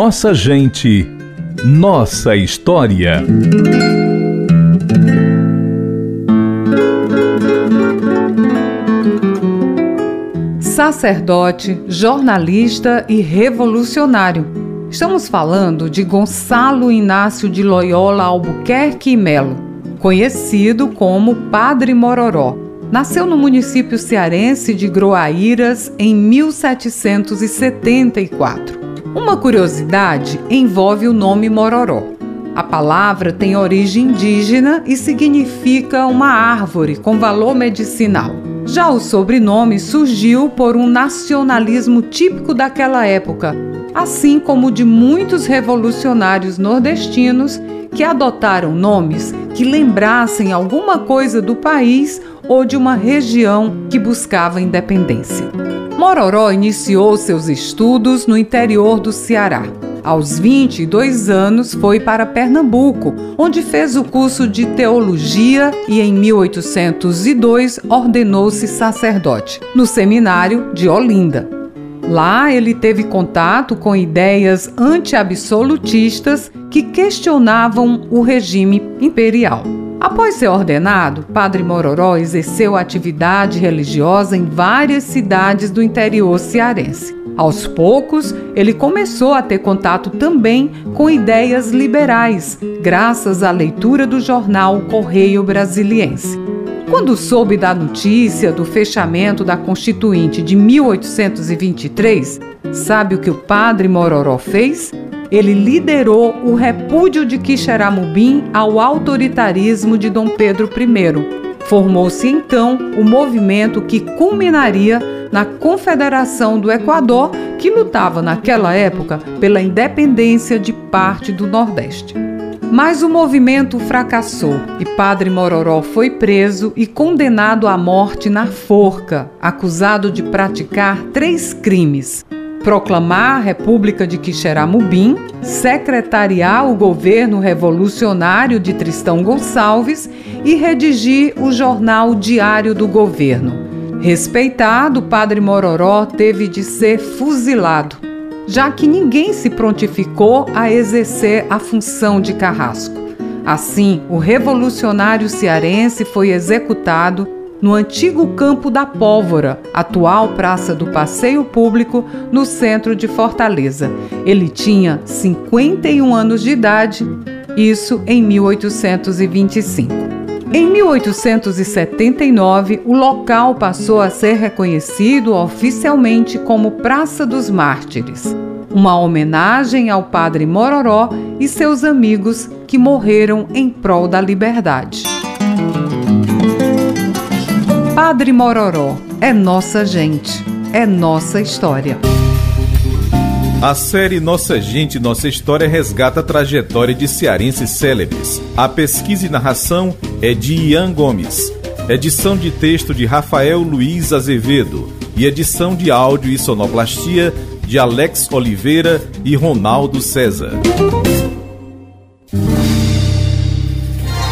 Nossa gente, nossa história. Sacerdote, jornalista e revolucionário. Estamos falando de Gonçalo Inácio de Loyola Albuquerque e Melo, conhecido como Padre Mororó Nasceu no município cearense de Groaíras em 1774. Uma curiosidade envolve o nome Mororó. A palavra tem origem indígena e significa uma árvore com valor medicinal. Já o sobrenome surgiu por um nacionalismo típico daquela época, assim como de muitos revolucionários nordestinos que adotaram nomes que lembrassem alguma coisa do país ou de uma região que buscava independência. Mororó iniciou seus estudos no interior do Ceará. Aos 22 anos, foi para Pernambuco, onde fez o curso de teologia e, em 1802, ordenou-se sacerdote, no seminário de Olinda. Lá ele teve contato com ideias anti-absolutistas que questionavam o regime imperial. Após ser ordenado, Padre Mororó exerceu atividade religiosa em várias cidades do interior cearense. Aos poucos, ele começou a ter contato também com ideias liberais, graças à leitura do jornal Correio Brasiliense. Quando soube da notícia do fechamento da Constituinte de 1823, sabe o que o padre Mororó fez? Ele liderou o repúdio de Quixeramobim ao autoritarismo de Dom Pedro I. Formou-se então o movimento que culminaria na Confederação do Equador, que lutava naquela época pela independência de parte do Nordeste. Mas o movimento fracassou e Padre Mororó foi preso e condenado à morte na forca, acusado de praticar três crimes: proclamar a República de Quixeramobim, secretariar o governo revolucionário de Tristão Gonçalves e redigir o jornal Diário do Governo. Respeitado, Padre Mororó teve de ser fuzilado já que ninguém se prontificou a exercer a função de carrasco. Assim, o revolucionário cearense foi executado no antigo Campo da Pólvora, atual Praça do Passeio Público, no centro de Fortaleza. Ele tinha 51 anos de idade, isso em 1825. Em 1879, o local passou a ser reconhecido oficialmente como Praça dos Mártires, uma homenagem ao padre Mororó e seus amigos que morreram em prol da liberdade. Padre Mororó é nossa gente, é nossa história. A série Nossa Gente, Nossa História resgata a trajetória de cearenses célebres. A pesquisa e narração é de Ian Gomes. Edição de texto de Rafael Luiz Azevedo. E edição de áudio e sonoplastia de Alex Oliveira e Ronaldo César.